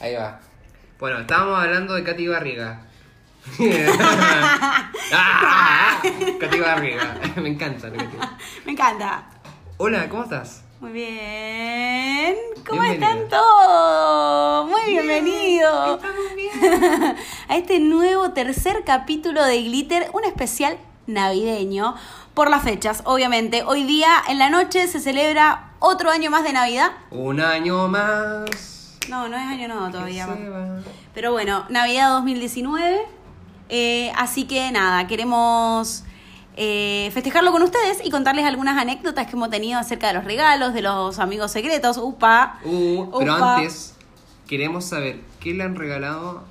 Ahí va. Bueno, estábamos hablando de Katy Barriga. ¡Ah! Katy Barriga. Me encanta. lo que te- Me encanta. Hola, ¿cómo estás? Muy bien. ¿Cómo están todos? Muy bienvenidos a este nuevo tercer capítulo de Glitter, un especial navideño por las fechas, obviamente. Hoy día en la noche se celebra otro año más de Navidad. Un año más. No, no es año nuevo todavía. Pero bueno, Navidad 2019. eh, así que nada, queremos eh, festejarlo con ustedes y contarles algunas anécdotas que hemos tenido acerca de los regalos, de los amigos secretos. Upa. Uh, pero Upa. antes, queremos saber qué le han regalado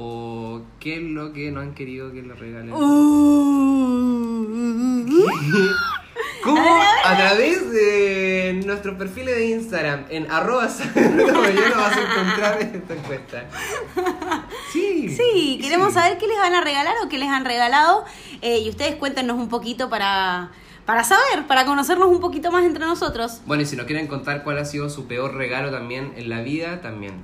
o qué es lo que no han querido que le regalen. Uh. ¿Cómo? A ver, a través de nuestros perfiles de Instagram, en arroba mañana vas a encontrar esta encuesta. Sí. Sí, queremos sí. saber qué les van a regalar o qué les han regalado. eh, y ustedes cuéntenos un poquito para, para saber, para conocernos un poquito más entre nosotros. Bueno, y si nos quieren contar cuál ha sido su peor regalo también en la vida, también.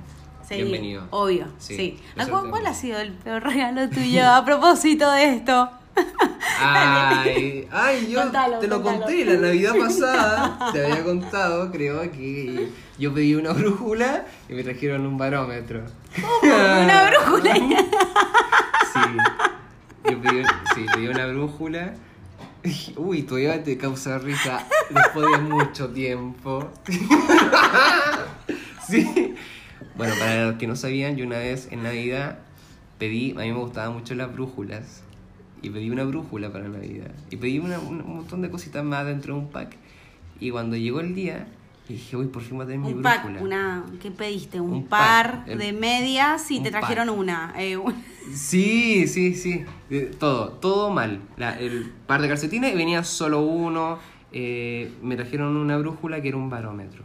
Sí, Bienvenido. Obvio, Sí, sí. lo ¿A cuál, ha sido el peor regalo tuyo a propósito de esto? Ay, ay, yo Contalo, te lo contalo. conté la Navidad pasada, te había contado, creo que yo pedí una brújula y me trajeron un barómetro. Una brújula. Sí. Yo pedí, sí, pedí una brújula. Uy, todavía te causa risa después de mucho tiempo. Sí. Bueno, para los que no sabían, yo una vez en Navidad pedí, a mí me gustaban mucho las brújulas. Y pedí una brújula para Navidad. Y pedí una- un, montón de cositas más dentro de un pack. Y cuando llegó el día, dije, uy, por fin voy a tener mi Un pack, brújula. una, ¿qué pediste? Un, Un par de medias y te trajeron pack. una. eh, un- Sí, sí, sí. Todo, todo mal. La- el par de calcetines venía solo uno. eh, me trajeron una brújula que era un barómetro.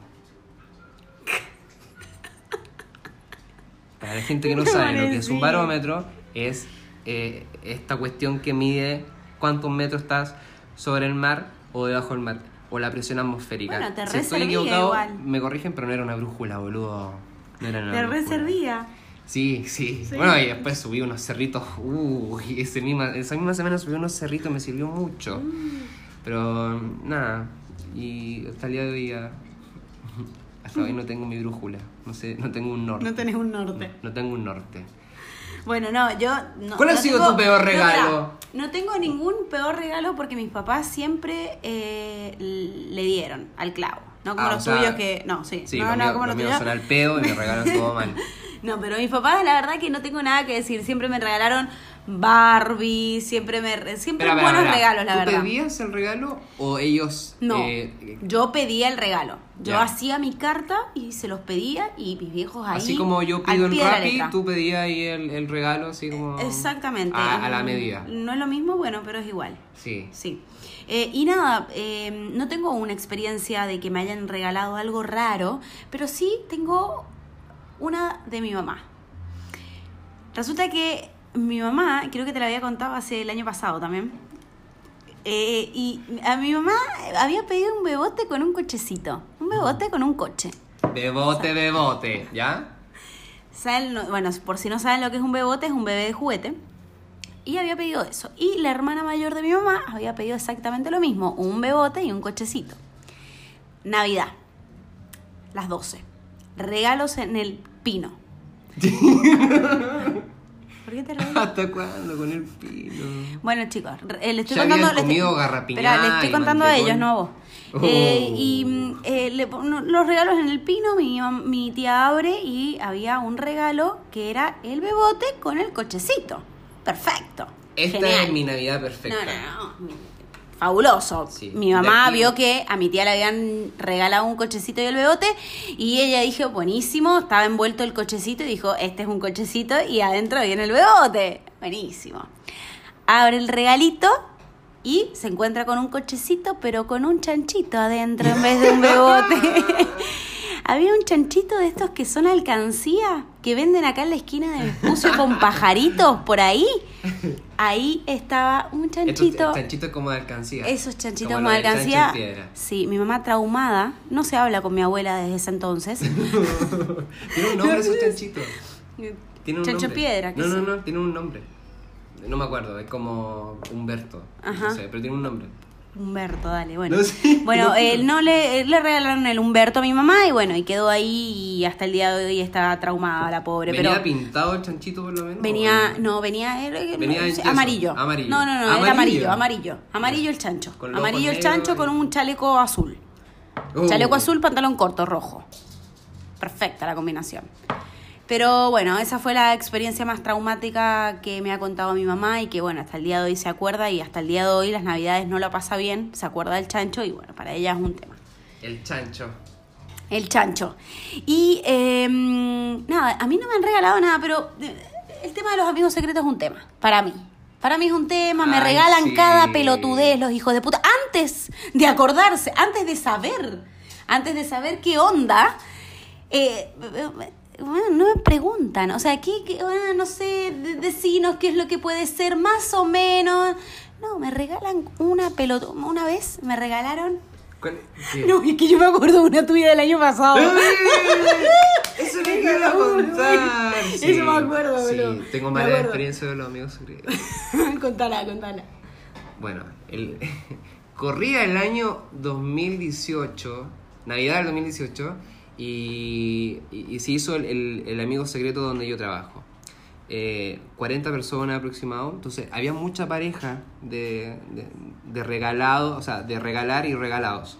Para la gente que no sabe lo que es un barómetro, es eh, esta cuestión que mide cuántos metros estás sobre el mar o debajo del mar. O la presión atmosférica. Bueno, te si estoy equivocado, igual. me corrigen, pero no era una brújula, boludo. No era una Te reservía. Sí, sí, Sí. Bueno, y después subí unos cerritos. Ese misma, esa misma semana subí unos cerritos, me sirvió mucho. Mm. Pero nada, y hasta el día de hoy ya- Hasta hoy no tengo mi brújula. No sé, no tengo un norte. No tenés un norte. No tengo un norte. Bueno, no, yo. No, ¿Cuál ha no sido tengo- tu peor regalo? No, tengo ningún peor regalo porque mis papás siempre eh, le dieron al clavo. No como Ah, los sea, tuyos que. No, sí. Sí, no, no, como los tuyos. al pedo y me regalan todo mal. No, pero mis papás, la verdad que no tengo nada que decir. Siempre me regalaron Barbie, siempre me. re- Siempre buenos regalos, la ¿Tú verdad. pedías el regalo o ellos.? No, eh, yo pedía el regalo. Yo hacía mi carta y se los pedía y mis viejos ahí. así como yo pido la Rappi, tú pedías ahí el, el regalo, así como. Exactamente. A, a la medida. No es lo mismo, bueno, pero es igual. Sí. Sí. Eh, y nada, eh, no tengo una experiencia de que me hayan regalado algo raro, pero sí tengo una de mi mamá. Resulta que mi mamá, creo que te la había contado hace el año pasado también, eh, y a mi mamá había pedido un bebote con un cochecito, un bebote con un coche. Bebote, bebote, ¿ya? ¿Saben? No- Bueno, por si no saben lo que es un bebote, es un bebé de juguete. Y había pedido eso. Y la hermana mayor de mi mamá había pedido exactamente lo mismo, un bebote y un cochecito. Navidad, las 12. Regalos en el pino. ¿Por qué te reís? ¿Hasta cuándo con el pino? Bueno, chicos, eh, le estoy Ya contando. habían le estoy- comido Espera, le estoy contando a ellos, no a vos. Oh. Eh, y mm, eh, le los regalos en el pino, mi, mi tía abre y había un regalo que era el bebote con el cochecito. Perfecto. Esta Genial. es mi Navidad perfecta. No, no, no. Fabuloso. Sí. Mi mamá vio que a mi tía le habían regalado un cochecito y el bebote y ella dijo, buenísimo, estaba envuelto el cochecito y dijo, este es un cochecito y adentro viene el bebote. Buenísimo. Abre el regalito y se encuentra con un cochecito pero con un chanchito adentro en vez de un bebote. había un chanchito de estos que son alcancía, que venden acá en la esquina de Vespucio con pajaritos por ahí. Ahí estaba un chanchito. Estos chanchitos como de alcancía. Esos chanchitos Como como de alcancía. Sí, mi mamá traumada. No se habla con mi abuela desde ese entonces. Tiene un nombre esos chanchitos. Tiene un Chancho nombre. piedra, ¿qué No, no, no, tiene un nombre. No me acuerdo, es como Humberto. Ajá. No sé, pero tiene un nombre. Humberto, dale, bueno. No bueno, no. él no le, le regalaron el Humberto a mi mamá y bueno, y quedó ahí y hasta el día de hoy está traumada la pobre. ¿Venía pero pintado el chanchito por lo menos? venía, ¿O- no, venía, era- Venía yeso, amarillo. amarillo. No, no, no, Amarillo. era amarillo, amarillo. Amarillo el chancho. Amarillo el chancho con un chaleco azul. Oh. Chaleco azul, pantalón corto, rojo. Perfecta la combinación. Pero bueno, esa fue la experiencia más traumática que me ha contado mi mamá y que bueno, hasta el día de hoy se acuerda y hasta el día de hoy las navidades no la pasa bien, se acuerda del chancho y bueno, para ella es un tema. El chancho. El chancho. Y eh, nada, a mí no me han regalado nada, pero eh, el tema de los amigos secretos es un tema, para mí. Para mí es un tema, me Ay, regalan sí. cada pelotudez los hijos de puta. Antes de acordarse, antes de saber, antes de saber qué onda, eh, bueno, no me preguntan. O sea, ¿qué, qué- bueno, no sé, de- decinos qué es lo que puede ser más o menos. No, me regalan una pelota. Una vez me regalaron. ¿Cuál- qué? No, es que yo me acuerdo de una tuya del año pasado. ¡Eh! Eso me iba contar. Eso me acuerdo, Sí, boludo. tengo Me mala experiencia de los amigos contala, contala. Bueno, el, corría el año 2018, Navidad del 2018, y, se hizo el, el- amigo secreto donde yo trabajo. Eh, 40 personas aproximado, entonces había mucha pareja de, de, de regalados, o sea, de regalar y regalados.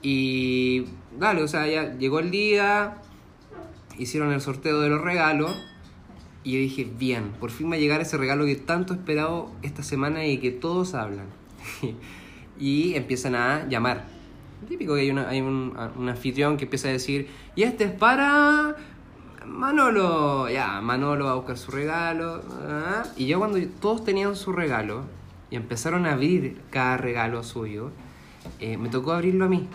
Y dale, o sea, ya llegó el día, hicieron el sorteo de los regalos. Y yo dije, bien, por fin va a llegar ese regalo que tanto he esperado esta semana y que todos hablan. y empiezan a llamar. Típico que hay, una, hay un, un anfitrión que empieza a decir, y este es para Manolo. Ya, Manolo va a buscar su regalo. ah. Y ya cuando todos tenían su regalo y empezaron a abrir cada regalo suyo, eh, me tocó abrirlo a mí.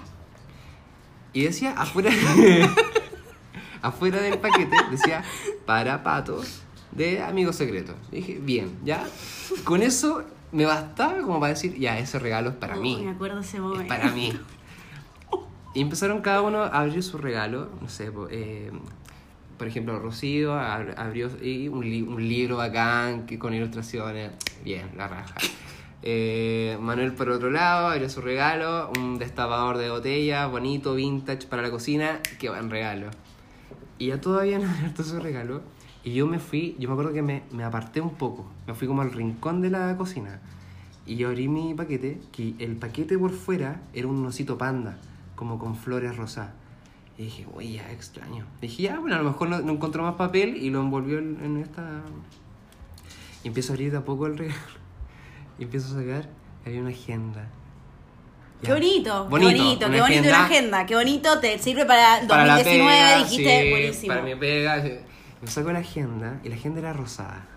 Y decía, afuera, afuera del paquete, decía, para patos de amigos secretos. Y dije, bien, ya. Con eso me bastaba como para decir, ya, ese regalo es para mí. Me acuerdo ese Es momento. para mí. Y empezaron cada uno a abrir su regalo. No sé, eh, por ejemplo, Rocío ab- abrió y un, li- un libro bacán que, con ilustraciones. Bien, la raja. Eh, Manuel, por otro lado, abrió su regalo. Un destapador de botella, bonito, vintage para la cocina. Qué buen regalo. Y ya todos habían abierto su regalo. Y yo me fui, yo me acuerdo que me, me aparté un poco. Me fui como al rincón de la cocina. Y yo abrí mi paquete, que el paquete por fuera era un osito panda, como con flores rosadas. Y dije, uy, ya extraño. dije, ya, bueno, a lo mejor no, no encontró más papel y lo envolvió en, en esta. Y empiezo a abrir de a poco el regalo. Y empiezo a sacar, había una agenda. Qué Ya. bonito, Bonito, qué bonito, una qué bonito agenda. una agenda, qué bonito, te sirve para el Para la 2019, pega, dijiste, sí, buenísimo. Para mi pega. sí. Me saco la agenda y la agenda era rosada.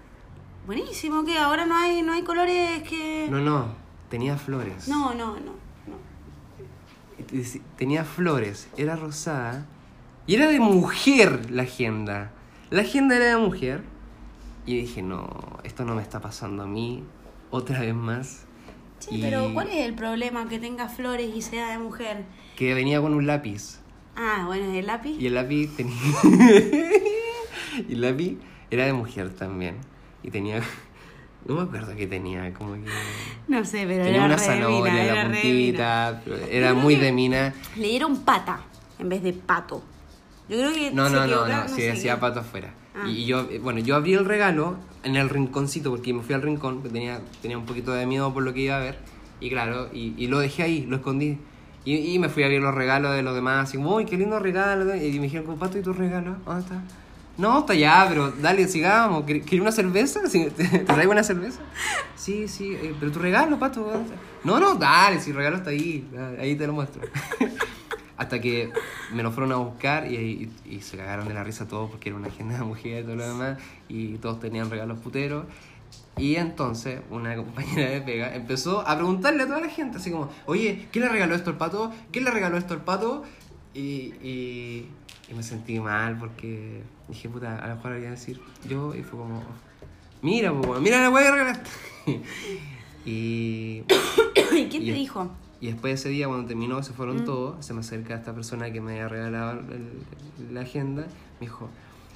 Buenísimo, que ahora no hay, no hay colores que... No, no, tenía flores. no, no, no. Tenía flores, era rosada. Y era de mujer la agenda. La agenda era de mujer. Y dije, no, esto no me está pasando a mí. Otra vez más. Sí, Y pero ¿cuál es el problema que tenga flores y sea de mujer? Que venía con un lápiz. Ah, bueno, ¿el lápiz? Y el lápiz tenía. y el lápiz era de mujer también. Y tenía. No me acuerdo qué tenía, como que. No sé, pero Tenía era una re mina, en la puntita. Era muy de mina. Le dieron pata en vez de pato. Yo creo que No, no, no, no, sí, decía pato afuera. Ah. Y yo, eh, bueno, yo abrí el regalo en el rinconcito porque me fui al rincón, tenía, tenía un poquito de miedo por lo que iba a ver. Y claro, y, y lo dejé ahí, lo escondí. Y, y me fui a abrir los regalos de los demás, así como, uy, qué lindo regalo. Y me dijeron, pato, ¿y tu regalo? ¿Dónde está? No, está allá, pero dale, sigamos. ¿Quer- ¿Quieres una cerveza? ¿Te, traigo una cerveza? Sí, sí, eh, pero tu regalo, pato. No, no, dale, si el regalo está ahí, ahí te lo muestro. Hasta que me lo fueron a buscar y, se cagaron de la risa todos porque era una agenda de mujer y todo lo demás. Y todos tenían regalos puteros. Y entonces una compañera de pega empezó a preguntarle a toda la gente, así como, oye, ¿qué le regaló esto al pato? ¿Qué le regaló esto al pato? Y, y me sentí mal porque dije, puta, a lo mejor voy a decir yo y fue como, mira, pues, weón, mira la weá que regalaste. y, ¿Y quién te dijo? y después de ese día, cuando terminó, se fueron Mm. todos, se me acerca esta persona que me había regalado la agenda, me dijo,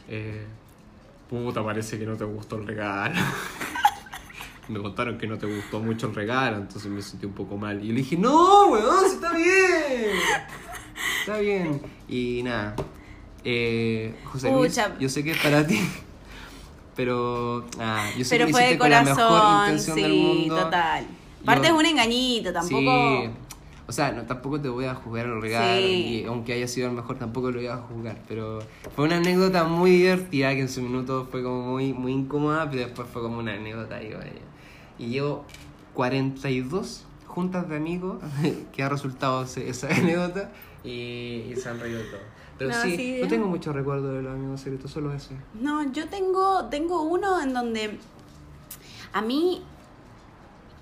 eh, puta, parece que no te gustó el regalo. me contaron que no te gustó mucho el regalo, entonces me sentí un poco mal. Y yo le dije, no, weón, si está bien. Está bien. Y nada, eh, José Luis, yo sé que es para ti. Pero, ah, yo sé Pero que lo fue de hiciste con la mejor corazón, intención del sí, mundo. total. Aparte Yo- es un engañito, tampoco... Sí. O sea, no, tampoco te voy a juzgar el regalo. Sí. Y aunque haya sido el mejor, tampoco lo voy a juzgar. Pero fue una anécdota muy divertida que en su minuto fue como muy, muy incómoda, pero después fue como una anécdota ahí, vaya. Y llevo 42 juntas de amigos que ha resultado esa anécdota y, y se han reído de todo. Pero No, sí, sí, no ¿eh? tengo muchos recuerdos de los amigos secretos, solo ese. No, yo tengo, tengo uno en donde a mí,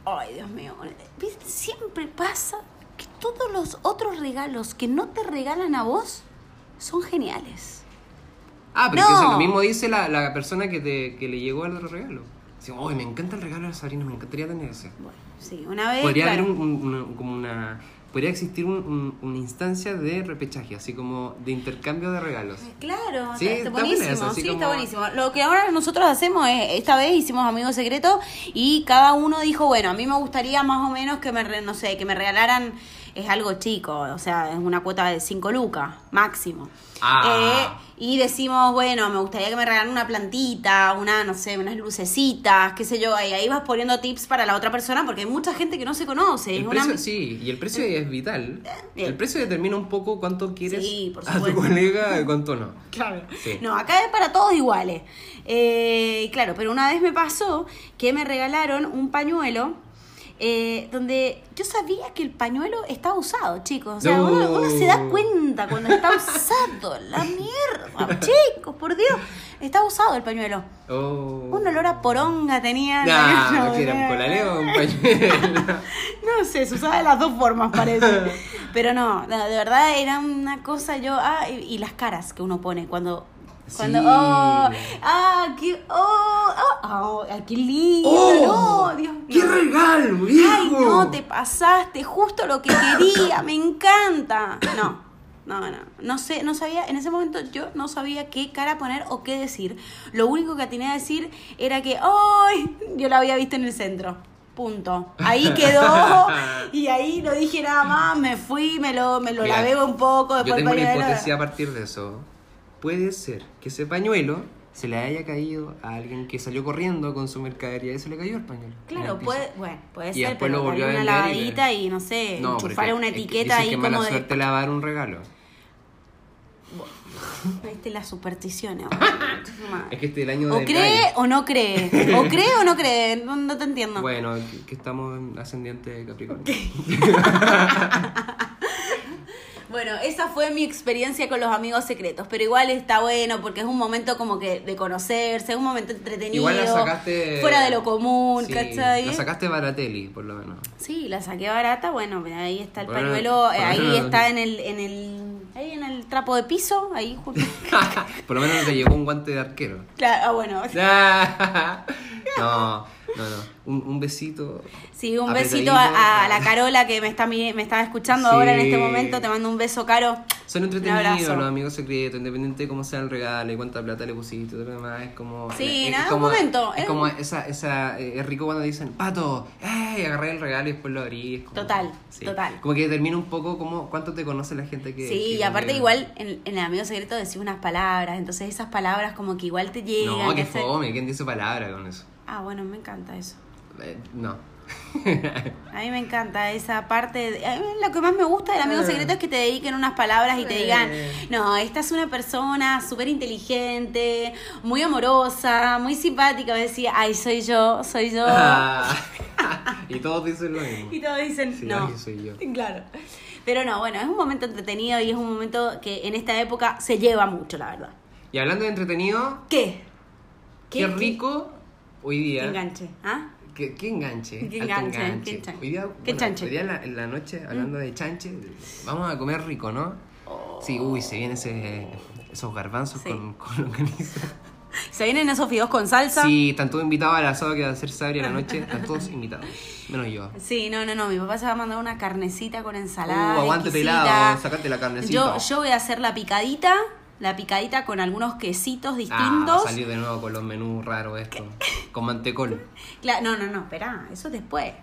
ay Dios mío, siempre pasa que todos los otros regalos que no te regalan a vos son geniales. Ah, pero No. es que lo mismo dice la, la persona que, te, que le llegó el otro regalo. Dice, uy, me encanta el regalo de Sabrina, me encantaría tener ese. Bueno, sí, una vez. Podría claro. haber un, como una. Podría existir un- un- una instancia de repechaje, así como de intercambio de regalos. Claro, Sí, está, está buenísimo, sí, está buenísimo. Lo que ahora nosotros hacemos es, esta vez hicimos amigos secretos y cada uno dijo, bueno, a mí me gustaría más o menos que me, no sé, que me regalaran, es algo chico, o sea, es una cuota de 5 lucas, máximo. Ah. Eh, y decimos, bueno, me gustaría que me regalaran una plantita, una, no sé, unas lucecitas, qué sé yo, y ahí vas poniendo tips para la otra persona porque hay mucha gente que no se conoce. El es una- precio, sí, y el precio es vital. Bien. El precio determina un poco cuánto quieres Sí, por a tu colega y cuánto no. Claro. Sí. No, acá es para todos iguales. Eh, claro, pero una vez me pasó que me regalaron un pañuelo eh, donde yo sabía que el pañuelo estaba usado, chicos. O sea, No. uno, uno se da cuenta cuando está usado. La mierda, chicos, por Dios. Está usado el pañuelo. Oh. Un olor a poronga tenía. Nah, que era un colaleo un pañuelo. No sé, se usaba de las dos formas, parece. Pero no, no, de verdad era una cosa yo. Ah, y, y las caras que uno pone cuando. Cuando. Sí. Oh, ah, qué. Oh, oh, oh, qué lindo. ¡Oh! no, Dios mío. ¡Qué regalo, viejo! Ay, no, te pasaste justo lo que quería, me encanta. No, no, no, no sé, no sabía, en ese momento yo no sabía qué cara poner o qué decir. Lo único que tenía a decir era que, ¡ay! Yo la había visto en el centro. Punto. Ahí quedó y ahí no dije nada más, me fui, me lo, me lo Mira, lavé un poco, Yo después tengo el una hipótesis a partir de eso. Puede ser que ese pañuelo se le haya caído a alguien que salió corriendo con su mercadería y se le cayó el pañuelo. Claro, puede, bueno, puede Y ser, después pero lo volvió a una y lavadita y, no sé, No, enchufarle una etiqueta ahí que como mala de... suerte lavar un regalo. Viste las supersticiones. Es que este es el año O cree o no cree. O cree o no cree. No, no te entiendo. Bueno, que, que estamos en ascendiente de Capricornio. Bueno, esa fue mi experiencia con los amigos secretos. Pero igual está bueno porque es un momento como que de conocerse, es un momento entretenido. Igual la sacaste. Fuera de lo común, Sí, ¿cachai? La sacaste Baratelli, por lo menos. Sí, la saqué barata. Bueno, ahí está el Bueno, pañuelo. eh, ahí menos- está en el, en el. Ahí en el trapo de piso. Ahí junto. por lo menos te llegó un guante de arquero. Claro, ah, bueno. no, no, no. Un, un besito. Sí, un besito a, a la Carola que me está me estaba escuchando ahora en este momento. Te mando un beso, Caro. Son Un entretenidos los amigos secretos, independiente de cómo sea el regalo y cuánta plata le pusiste y todo lo demás. Es como. Sí, es nada, un como, momento, Es es como un- esa. esa eh, es rico cuando dicen, pato, ¡ey! Agarré el regalo y después lo abrí. es como- Total, total. Como que determina un poco cómo, cuánto te conoce la gente que. Sí, que y aparte igual en, en el amigo secreto decís unas palabras, entonces esas palabras como que igual te llegan. No, que fome, ¿quién dice palabra con eso? Ah, bueno, me encanta eso. Eh, no. A mí me encanta esa parte. de- a mí lo que más me gusta del amigo Eh. secreto es que te dediquen unas palabras y te Eh. digan, no, esta es una persona súper inteligente, muy amorosa, muy simpática. Me decía, ay, soy yo, soy yo. Ah. y todos dicen lo mismo. Y todos dicen, Sí, no. ay, soy yo. Claro. Pero no, bueno, es un momento entretenido y es un momento que en esta época se lleva mucho, la verdad. Y hablando de entretenido, ¿Qué? qué, rico hoy ¿Qué día. enganche? ¿Ah? ¿Qué, qué enganche? ¿Qué enganche? ¿Qué chan- Hoy día, qué bueno, chanche? Hoy día en la, en la noche, hablando de chanche, vamos a comer rico, ¿no? Sí, uy, se vienen ese, esos garbanzos Sí. con, con longaniza. ¿Se vienen esos fideos con salsa? Sí, están todos invitados al asado que va a hacer Sabri a la noche. Están todos invitados, menos yo. Sí, no, no, no. Mi papá se va a mandar una carnecita con ensalada. Uh, aguante pelado, sacate la carnecita. Yo, yo voy a hacer la picadita. La picadita con algunos quesitos Ah, distintos. salir de nuevo con los menús raros esto. Con mantecol. Cla- no, no, no, espera, eso es después.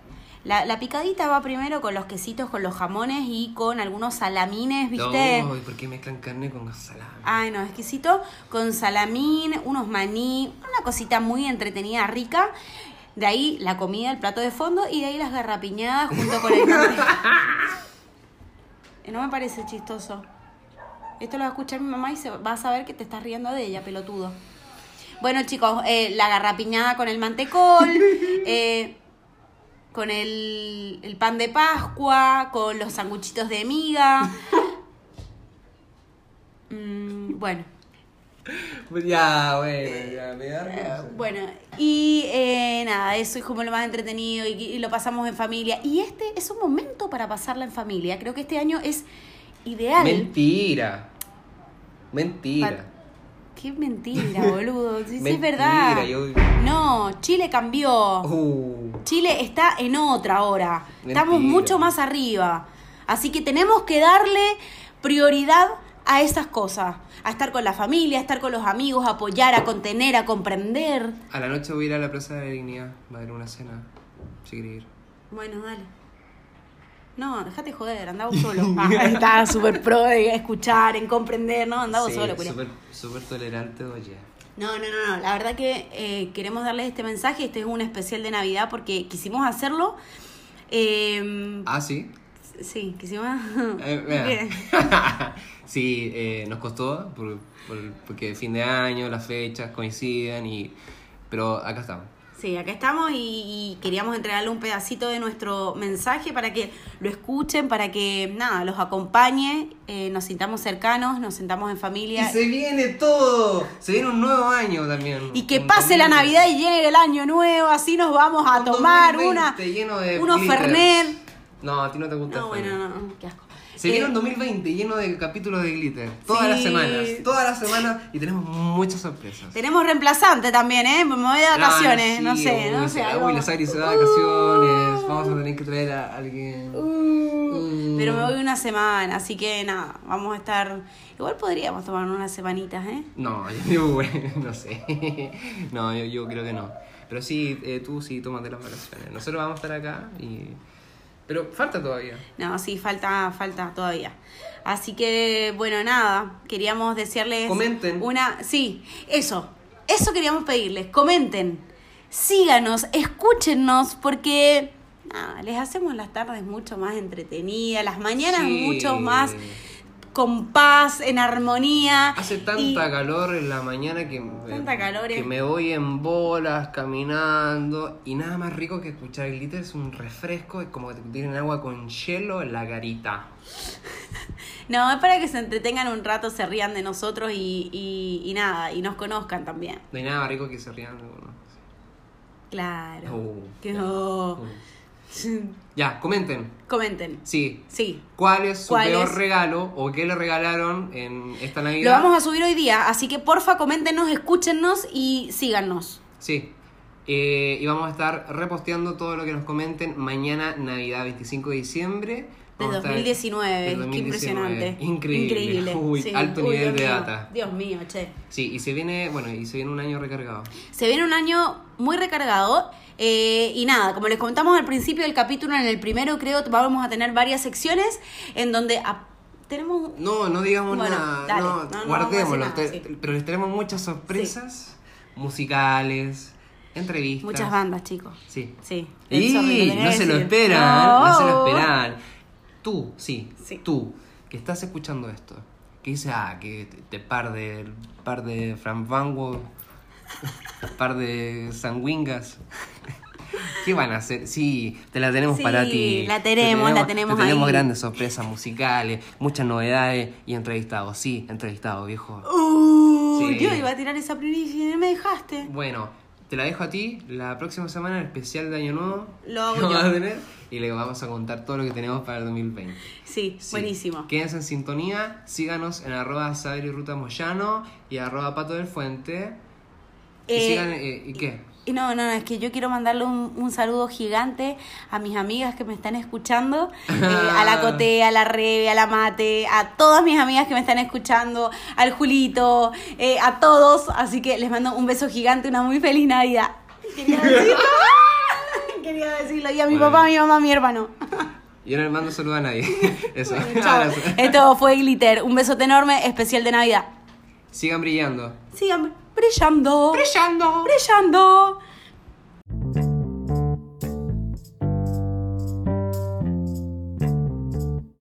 La, la picadita va primero con los quesitos, con los jamones y con algunos salamines, ¿viste? No, ¿y ¿por qué mezclan carne con salami? Ay, no, exquisito. Con salamín, unos maní, una cosita muy entretenida, rica. De ahí la comida, el plato de fondo y de ahí las garrapiñadas junto con el No me parece chistoso. Esto lo va a escuchar mi mamá y se va a saber que te estás riendo de ella, pelotudo. Bueno, chicos, eh, la garrapiñada con el mantecol, eh, con el, el pan de Pascua, con los sanguchitos de miga. Mm, bueno, ya, bueno, ya me da risa. bueno, y eh, nada, eso es como lo más entretenido y, y lo pasamos en familia. Y este es un momento para pasarla en familia. Creo que este año es ideal. Mentira. Mentira. Qué mentira, boludo. Sí, sí, es Mentira, verdad. yo- No, Chile cambió. Uh, Chile está en otra ahora. Estamos Mentira. mucho más arriba. Así que tenemos que darle prioridad a esas cosas. A estar con la familia, a estar con los amigos, a apoyar, a contener, a comprender. a la noche voy a ir a la Plaza de la Dignidad. Va a haber una cena. Si quieres ir. Bueno, dale. No, déjate joder, andaba solo. Ah, estaba súper pro de escuchar, en comprender, ¿no? Andaba Sí, solo, súper, súper tolerante, oye. No, no, no, no. La verdad que eh, queremos darles este mensaje. Este es un especial de Navidad porque quisimos hacerlo. Eh, Ah, sí. sí, quisimos. Eh, sí, eh, nos costó por, por- porque fin de año, las fechas coinciden y pero acá estamos. Sí, acá estamos y, y queríamos entregarle un pedacito de nuestro mensaje para que lo escuchen, para que nada, los acompañe, eh, nos sintamos cercanos, nos sentamos en Y familia. se viene todo. Se viene un nuevo año también. Y que pase la 2020. Navidad y llegue el año nuevo, así nos vamos a Un tomar 2020 una, lleno de unos. Fernet. No, a ti no te gusta No, el bueno, no, qué asco. Se Eh, viene un 2020 lleno de capítulos de glitter. Todas Sí. las semanas. Todas las semanas. Y tenemos muchas sorpresas. Tenemos reemplazante también, ¿eh? Me voy de vacaciones, Ah, no sí, sé, no uy, sé. sí, algo- Uy, la Sari se va de vacaciones. Vamos a tener que traer a alguien. Uh, Mm. Pero me voy una semana, así que nada, vamos a estar. Igual podríamos tomar unas semanitas, ¿eh? No, yo, no sé. No, yo, yo creo que no. Pero sí, eh, tú sí tómate las vacaciones. Nosotros vamos a estar acá y. Pero falta todavía. No, sí, falta, falta todavía. Así que, bueno, nada, queríamos desearles Comenten. una. Sí, eso, eso queríamos pedirles. Comenten, síganos, escúchennos, porque nada, les hacemos las tardes mucho más entretenidas, las mañanas Sí. mucho más con paz, en armonía. Hace tanta y- calor en la mañana que, me- Tanta calor, que eh. me voy en bolas caminando y nada más rico que escuchar el glitter es un refresco, es como que te tienen agua con hielo en la garita. No, es para que se entretengan un rato, se rían de nosotros y, y, y nada, y nos conozcan también. No hay nada más rico que se rían de uno. Claro. Uh, que no. Ya, comenten. Comenten. Sí. Sí. ¿Cuál es su ¿Cuál peor es? regalo o qué le regalaron en esta Navidad? Lo vamos a subir hoy día, así que porfa, coméntenos, escúchennos y síganos. Sí. Eh, y vamos a estar reposteando todo lo que nos comenten mañana, Navidad 25 de diciembre. De Vamos a estar- 2019, del qué 2019. impresionante. Increíble. Increíble. Uy, Sí. alto Uy, nivel Dios de mío. data. Dios mío, che. Sí, y se viene, bueno, y se viene un año recargado. Se viene un año muy recargado. Eh, y nada, como les comentamos al principio del capítulo, en el primero creo que vamos a tener varias secciones en donde tenemos No, no digamos Bueno, nada, dale. no, guardémoslo. te- sí. Pero les tenemos muchas sorpresas musicales, entrevistas. muchas bandas, chicos. Sí. Sí. Y no se lo esperan, no. se lo esperan. Tú, sí, Sí. tú, que estás escuchando esto, que dices, ah, que te, te par de, par de Fran Vango, par de sanguingas. ¿Qué van a hacer? Sí, te la tenemos Sí, para ti. la Te tenemos, la tenemos te tenemos ahí. grandes sorpresas musicales, muchas novedades y entrevistados. Sí, entrevistados, viejo. Uh, Sí. Yo iba a tirar esa playlist y no me dejaste. Bueno, te la dejo a ti. La próxima semana, el especial de Año Nuevo. Lo hago yo. a tener y le vamos a contar todo lo que tenemos para el 2020. Sí, Sí. buenísimo. Quédense en sintonía, síganos en arroba Saber y Ruta Moyano y arroba Pato del Fuente. Y Eh, sigan, eh, ¿y qué? Y No, no, es que yo quiero mandarle un, un saludo gigante a mis amigas que me están escuchando, eh, a la Cote, a la Rebe, a la Mate, a todas mis amigas que me están escuchando, al Julito, eh, a todos. Así que les mando un beso gigante, una muy feliz Navidad. Quería decirlo. Quería decirlo. Y a mi Bueno. papá, a mi mamá, a mi hermano. Yo no le mando saludo a nadie. Eso. Chao. Esto fue Glitter. Un besote enorme, especial de Navidad. Sigan brillando. Sigan brillando. ¡Brillando! Brillando.